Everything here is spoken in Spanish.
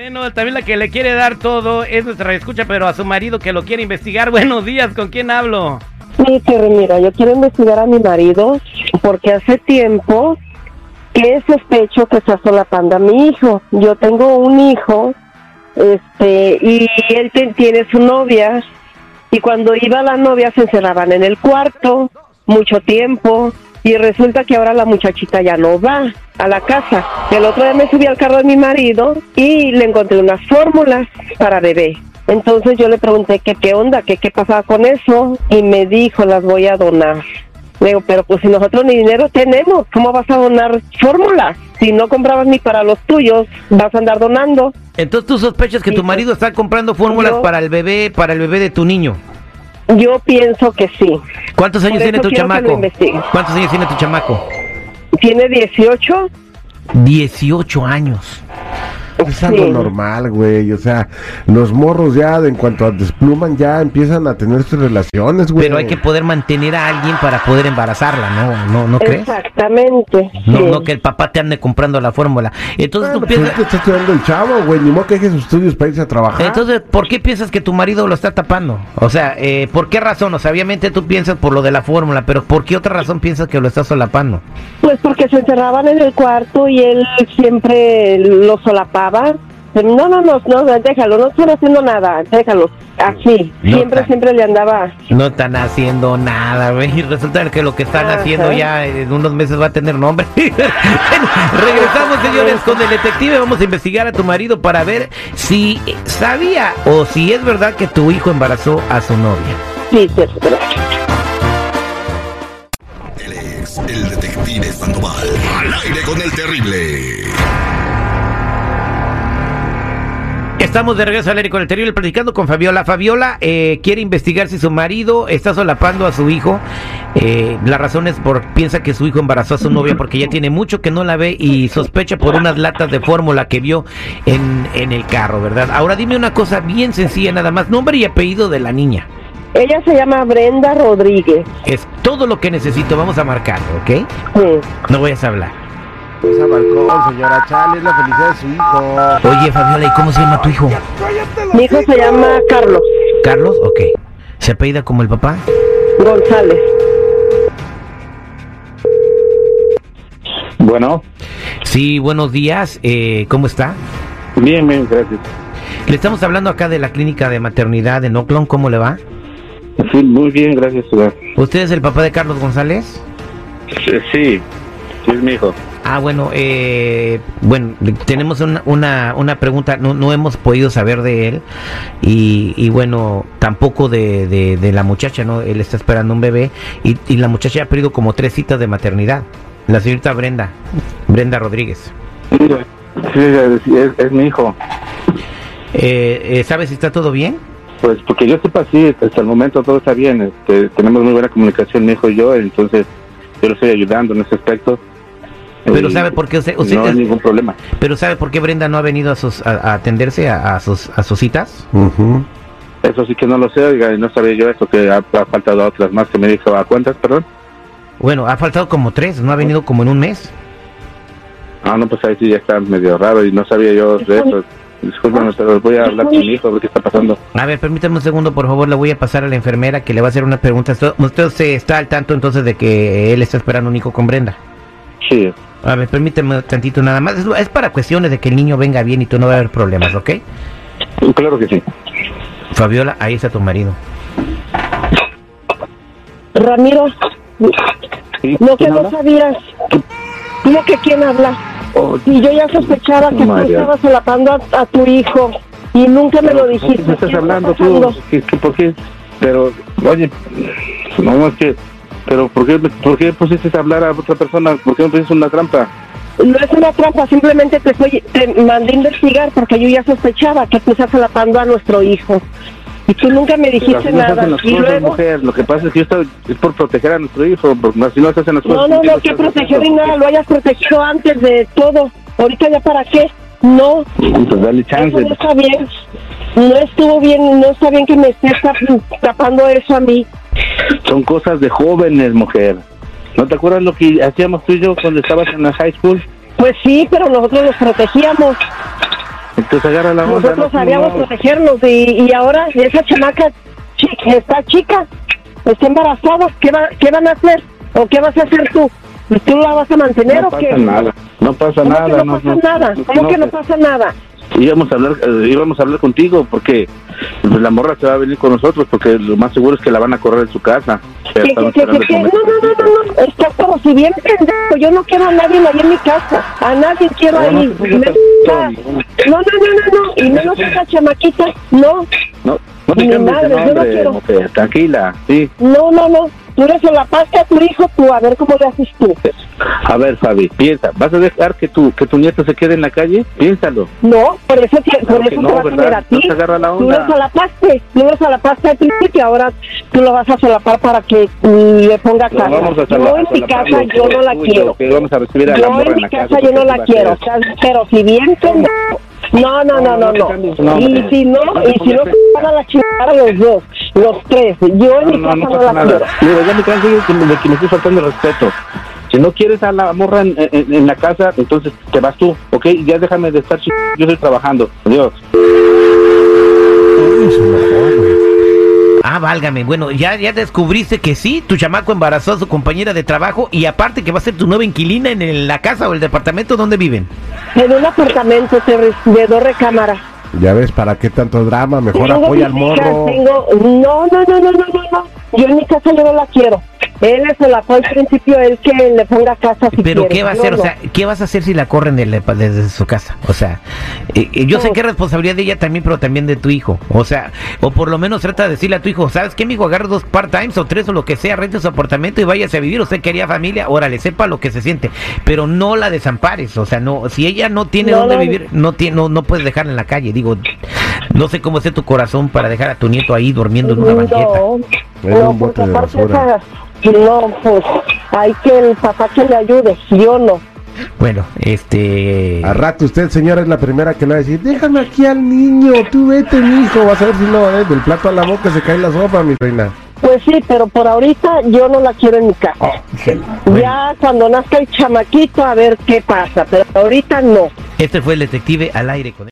Bueno, también la que le quiere dar todo es nuestra escucha, pero a su marido que lo quiere investigar. Buenos días, ¿con quién hablo? Sí, Terry, mira, yo quiero investigar a mi marido porque hace tiempo que sospecho que está solapando a mi hijo. Yo tengo un hijo, este, y él tiene su novia, y cuando iba la novia se encerraban en el cuarto mucho tiempo, y resulta que ahora la muchachita ya no va a la casa. El otro día me subí al carro de mi marido y le encontré unas fórmulas para bebé. Entonces yo le pregunté que qué onda, que qué pasaba con eso, y me dijo, las voy a donar. Le digo, pero pues si nosotros ni dinero tenemos, ¿cómo vas a donar fórmulas? Si no comprabas ni para los tuyos, vas a andar donando. Entonces tú sospechas que Sí, tu pues. marido está comprando fórmulas Yo- para el bebé, para el bebé de tu niño. Yo pienso que sí. ¿Cuántos años tiene tu chamaco? ¿Cuántos años tiene tu chamaco? Tiene 18. 18 años. Es algo Sí. normal, güey. O sea, los morros ya, de- en cuanto a despluman, ya empiezan a tener sus relaciones, güey. Pero hay que poder mantener a alguien para poder embarazarla, ¿no? ¿No, no crees? Exactamente. No, sí. no que el papá te ande comprando la fórmula. Entonces Bueno, tú pues piensas... es que está estudiando el chavo, güey. Ni modo que deje sus estudios para irse a trabajar. Entonces, ¿por qué piensas que tu marido lo está tapando? O sea, eh, ¿por qué razón? O sea, obviamente tú piensas por lo de la fórmula, pero ¿por qué otra razón piensas que lo está solapando? Pues porque se encerraban en el cuarto y él siempre lo solapaba. No, no, no, no, déjalo, no estoy haciendo nada, déjalo. Así, No, siempre, tan- siempre le andaba. No están haciendo nada, güey. Y resulta que lo que están haciendo ya en unos meses va a tener nombre. Regresamos, señores, con el detective. Vamos a investigar a tu marido para ver si sabía o si es verdad que tu hijo embarazó a su novia. Sí, sí, sí. Él es el detective Sandoval. Al aire con el terrible. Estamos de regreso al aire con el terrible platicando con Fabiola. Fabiola eh, quiere investigar si su marido está solapando a su hijo. Eh, la razón es por piensa que su hijo embarazó a su novia porque ya tiene mucho que no la ve y sospecha por unas latas de fórmula que vio en, en el carro, ¿verdad? Ahora dime una cosa bien sencilla nada más, nombre y apellido de la niña. Ella se llama Brenda Rodríguez. Es todo lo que necesito, vamos a marcarlo, ¿ok? Sí. No voy a hablar. Esa balcón, señora Chale, es la felicidad de su hijo. Oye, Fabiola, ¿y cómo se llama tu hijo? Mi hijo se llama Carlos ¿Carlos? Ok. ¿Se apellida como el papá? González. Bueno, Sí, buenos días. Eh, ¿Cómo está? bien, bien, gracias. Le estamos hablando acá de la clínica de maternidad en Oakland. ¿Cómo le va? Sí, muy bien, gracias. señor. ¿Usted es el papá de Carlos González? Sí, sí, sí es mi hijo. Ah, bueno, eh, bueno, tenemos una, una, una pregunta, no, no hemos podido saber de él y, y bueno, tampoco de, de, de la muchacha, ¿no? Él está esperando un bebé y, y la muchacha ha perdido como tres citas de maternidad. La señorita Brenda, Brenda Rodríguez. Sí, es, es mi hijo. Eh, eh, ¿Sabe si está todo bien? Pues porque yo sepa, sí, hasta el momento todo está bien. Este, tenemos muy buena comunicación, mi hijo y yo, entonces yo lo estoy ayudando en ese aspecto. Pero Y ¿sabe por qué usted- usted no es- ningún problema. Pero ¿sabe por qué Brenda no ha venido a, sus, a, a atenderse a, a sus, a sus citas? Ujú. Eso sí que no lo sé, oiga, y no sabía yo eso, que ha, ha faltado otras más que me dijo. ¿A cuántas, perdón? Bueno, ha faltado como tres, no ha venido como en un mes. Ah, no, pues ahí sí ya está medio raro y no sabía yo de eso. Discúlpame, pero voy a hablar con mi hijo, a ver qué está pasando. A ver, permítame un segundo, por favor, le voy a pasar a la enfermera que le va a hacer una pregunta. Esto- Usted se está al tanto entonces de que él está esperando un hijo con Brenda. Sí, A ver, permíteme tantito nada más. Es, para cuestiones de que el niño venga bien y tú no va a haber problemas, ¿ok? claro que sí. Fabiola, ahí está tu marido. Ramiro, ¿Sí? no que ¿Quién no sabías. ¿Cómo que quién habla? Oh, Y yo ya sospechaba que tú María. estabas solapando a, a tu hijo y nunca me lo ¿Por dijiste. qué me estás ¿Qué está hablando tú? ¿Qué- qué- ¿Por qué? Pero, oye, no es que, pero ¿por qué, ¿por qué pusiste a hablar a otra persona? ¿Por qué me pusiste una trampa? No es una trampa, simplemente te, estoy- te mandé a investigar porque yo ya sospechaba que tú estás solapando a nuestro hijo. Y tú nunca me dijiste no nada. Y cosas, luego, mujer. Lo que pasa es que esto es por proteger a nuestro hijo, porque así no se hacen las cosas. no, no, ¿Por qué no, que estás proteger ni nada, lo hayas protegido antes de todo. Ahorita ya para qué. No, Pues dale eso chance. no está bien. No estuvo bien, no está bien que me estés tap- tapando eso a mí. Son cosas de jóvenes, mujer. ¿No te acuerdas lo que hacíamos tú y yo cuando estabas en la high school? Pues sí, pero nosotros los protegíamos. Entonces agarra la onda. Nosotros no, sabíamos no. protegernos y, y ahora esa chamaca chi- está chica, está embarazada, ¿qué, va, ¿qué van a hacer? ¿O qué vas a hacer tú? ¿Tú la vas a mantener No o qué? pasa nada, no pasa ¿Cómo nada. que no, pasa nada? ¿Cómo que no pasa nada? Íbamos a hablar eh, íbamos a hablar contigo porque pues, la morra se va a venir con nosotros porque lo más seguro es que la van a correr de su casa. Pero ¿Qué, estamos qué, qué, esperando qué, el qué? No, no, no, no, no, está como si bien pendejo, yo no quiero a nadie ahí en mi casa, a nadie quiero ahí, no, no, no, no, no, y menos esa chamaquita, no, no no te cambies de nombre tranquila sí. No, no, no, tú eres la paz a tu hijo, tú, a ver cómo le haces tú. a ver Fabi piensa vas a dejar que tu que tu nieto se quede en la calle piénsalo No, por eso, te- por que eso no, te va a ¿verdad? tener a ti. No agarra la Tú onda. lo solapaste, tú lo solapaste al principio, ahora tú lo vas a solapar para que mm, le ponga casa. vamos a yo en mi casa yo no la quiero. que vamos a recibir a la Yo en mi la casa casa yo no la vas a quiero, pero si bien pendejo, no, no, no, no, no. Y si no, No y si no, van a la chingada los dos, los tres. Yo en No, mi no, casa no no, pasa la nada. quiero. Mira, ya me canso de que, me estoy faltando el respeto. Si no quieres a la morra en, en- en la casa, entonces te vas tú, ¿ok? Ya déjame de estar ch... Yo estoy trabajando. Adiós. Ah, válgame. Bueno, ya, ya descubriste que sí, tu chamaco embarazó a su compañera de trabajo y aparte que va a ser tu nueva inquilina en el- la casa o el departamento donde viven. En un apartamento de dos recámaras. Ya ves, ¿para qué tanto drama? Mejor apoya al morro. tengo- No, no, no, no, no, no, no. Yo en mi casa yo no la quiero. Él se la fue al principio, él que le ponga casa si Pero quiere. ¿qué va a hacer? O sea, ¿qué vas a hacer si la corren desde su casa? O sea, eh, eh, yo sé que es responsabilidad de ella también, pero también de tu hijo. O sea, o por lo menos trata de decirle a tu hijo, ¿sabes qué, amigo? Agarra dos part-times o tres o lo que sea, rente su apartamento y váyase a vivir. Usted quería familia, órale, sepa lo que se siente. Pero no la desampares. O sea, no, si ella no tiene No, dónde no. vivir, no, tiene, no, no puedes dejarla en la calle. Digo, no sé cómo esté tu corazón para dejar a tu nieto ahí durmiendo en una banqueta. No, En no, un bote porque de basura. Esa- no, pues hay que el papá que le ayude, yo no. Bueno, este... A rato usted, señora, es la primera que le va a decir, déjame aquí al niño, tú vete, mi hijo. Vas a ver si no, eh, del plato a la boca se cae la sopa, mi reina. Pues sí, pero por ahorita yo no la quiero en mi casa. Oh, Ya cuando nazca el chamaquito a ver qué pasa, pero ahorita no. Este fue el detective al aire con